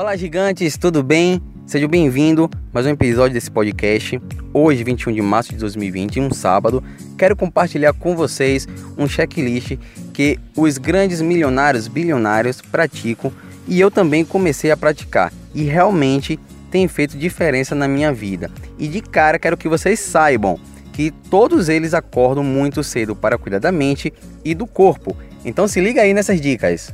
Fala gigantes, tudo bem? Seja bem-vindo a mais um episódio desse podcast. Hoje, 21 de março de 2020, um sábado, quero compartilhar com vocês um checklist que os grandes milionários, bilionários praticam e eu também comecei a praticar e realmente tem feito diferença na minha vida. E de cara quero que vocês saibam que todos eles acordam muito cedo para cuidar da mente e do corpo. Então se liga aí nessas dicas.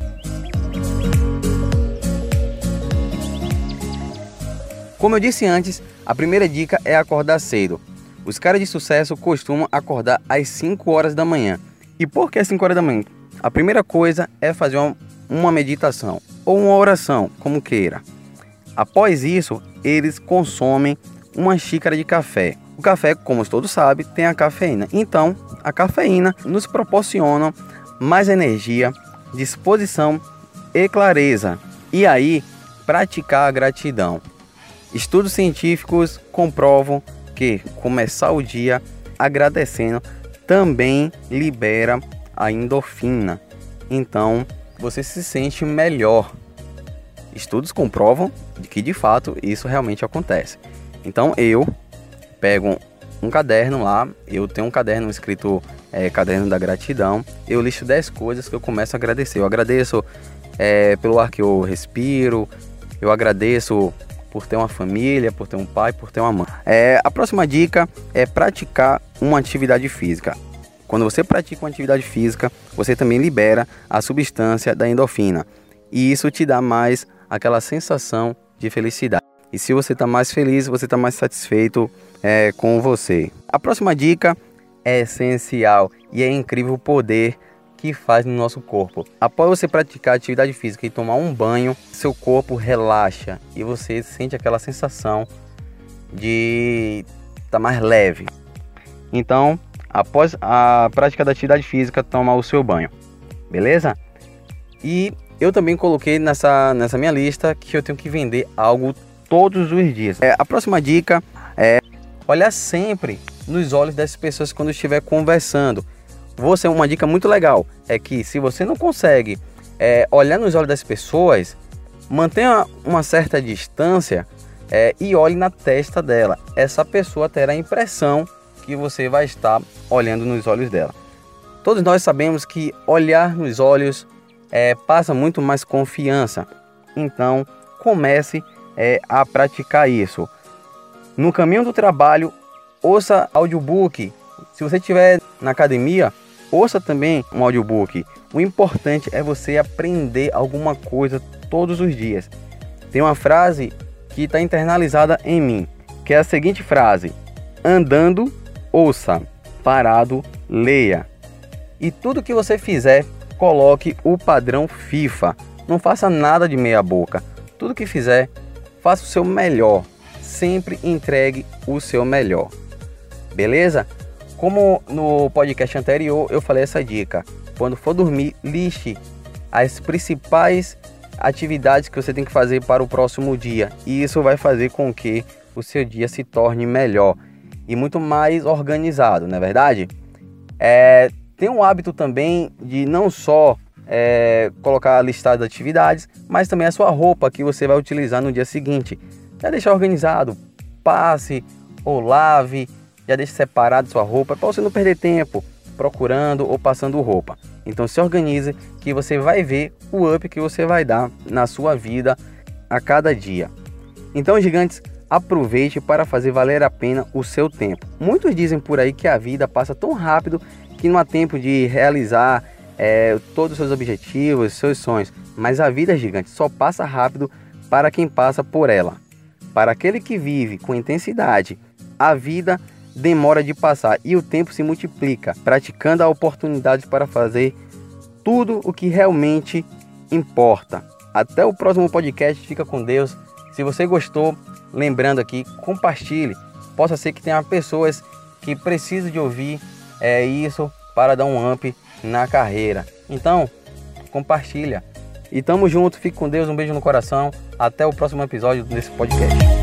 Como eu disse antes, a primeira dica é acordar cedo. Os caras de sucesso costumam acordar às 5 horas da manhã. E por que às 5 horas da manhã? A primeira coisa é fazer uma, uma meditação ou uma oração, como queira. Após isso, eles consomem uma xícara de café. O café, como todos sabem, tem a cafeína. Então, a cafeína nos proporciona mais energia, disposição e clareza. E aí, praticar a gratidão. Estudos científicos comprovam que começar o dia agradecendo também libera a endorfina. Então você se sente melhor. Estudos comprovam que de fato isso realmente acontece. Então eu pego um caderno lá, eu tenho um caderno escrito é, Caderno da Gratidão. Eu listo 10 coisas que eu começo a agradecer. Eu agradeço é, pelo ar que eu respiro, eu agradeço por ter uma família, por ter um pai, por ter uma mãe. É, a próxima dica é praticar uma atividade física. Quando você pratica uma atividade física, você também libera a substância da endorfina. E isso te dá mais aquela sensação de felicidade. E se você está mais feliz, você está mais satisfeito é, com você. A próxima dica é essencial e é incrível o poder que faz no nosso corpo. Após você praticar atividade física e tomar um banho, seu corpo relaxa e você sente aquela sensação de estar tá mais leve. Então, após a prática da atividade física, toma o seu banho. Beleza? E eu também coloquei nessa, nessa minha lista que eu tenho que vender algo todos os dias. É, a próxima dica é olhar sempre nos olhos das pessoas quando estiver conversando você uma dica muito legal é que se você não consegue é, olhar nos olhos das pessoas, mantenha uma certa distância é, e olhe na testa dela. Essa pessoa terá a impressão que você vai estar olhando nos olhos dela. Todos nós sabemos que olhar nos olhos é, passa muito mais confiança. Então comece é, a praticar isso. No caminho do trabalho, ouça audiobook. Se você estiver na academia, Ouça também um audiobook. O importante é você aprender alguma coisa todos os dias. Tem uma frase que está internalizada em mim, que é a seguinte frase: Andando, ouça, parado, leia. E tudo que você fizer, coloque o padrão FIFA. Não faça nada de meia boca. Tudo que fizer, faça o seu melhor. Sempre entregue o seu melhor. Beleza? Como no podcast anterior eu falei essa dica, quando for dormir, liste as principais atividades que você tem que fazer para o próximo dia. E isso vai fazer com que o seu dia se torne melhor e muito mais organizado, não é verdade? É, tem um hábito também de não só é, colocar a listado de atividades, mas também a sua roupa que você vai utilizar no dia seguinte. Já deixar organizado, passe ou lave já deixe separado sua roupa para você não perder tempo procurando ou passando roupa. Então se organize que você vai ver o up que você vai dar na sua vida a cada dia. Então, gigantes, aproveite para fazer valer a pena o seu tempo. Muitos dizem por aí que a vida passa tão rápido que não há tempo de realizar é, todos os seus objetivos, seus sonhos. Mas a vida, gigante, só passa rápido para quem passa por ela. Para aquele que vive com intensidade, a vida demora de passar e o tempo se multiplica, praticando a oportunidade para fazer tudo o que realmente importa. Até o próximo podcast, fica com Deus. Se você gostou, lembrando aqui, compartilhe. Possa ser que tenha pessoas que precisam de ouvir é, isso para dar um up na carreira. Então, compartilha. E tamo junto, fique com Deus, um beijo no coração. Até o próximo episódio desse podcast.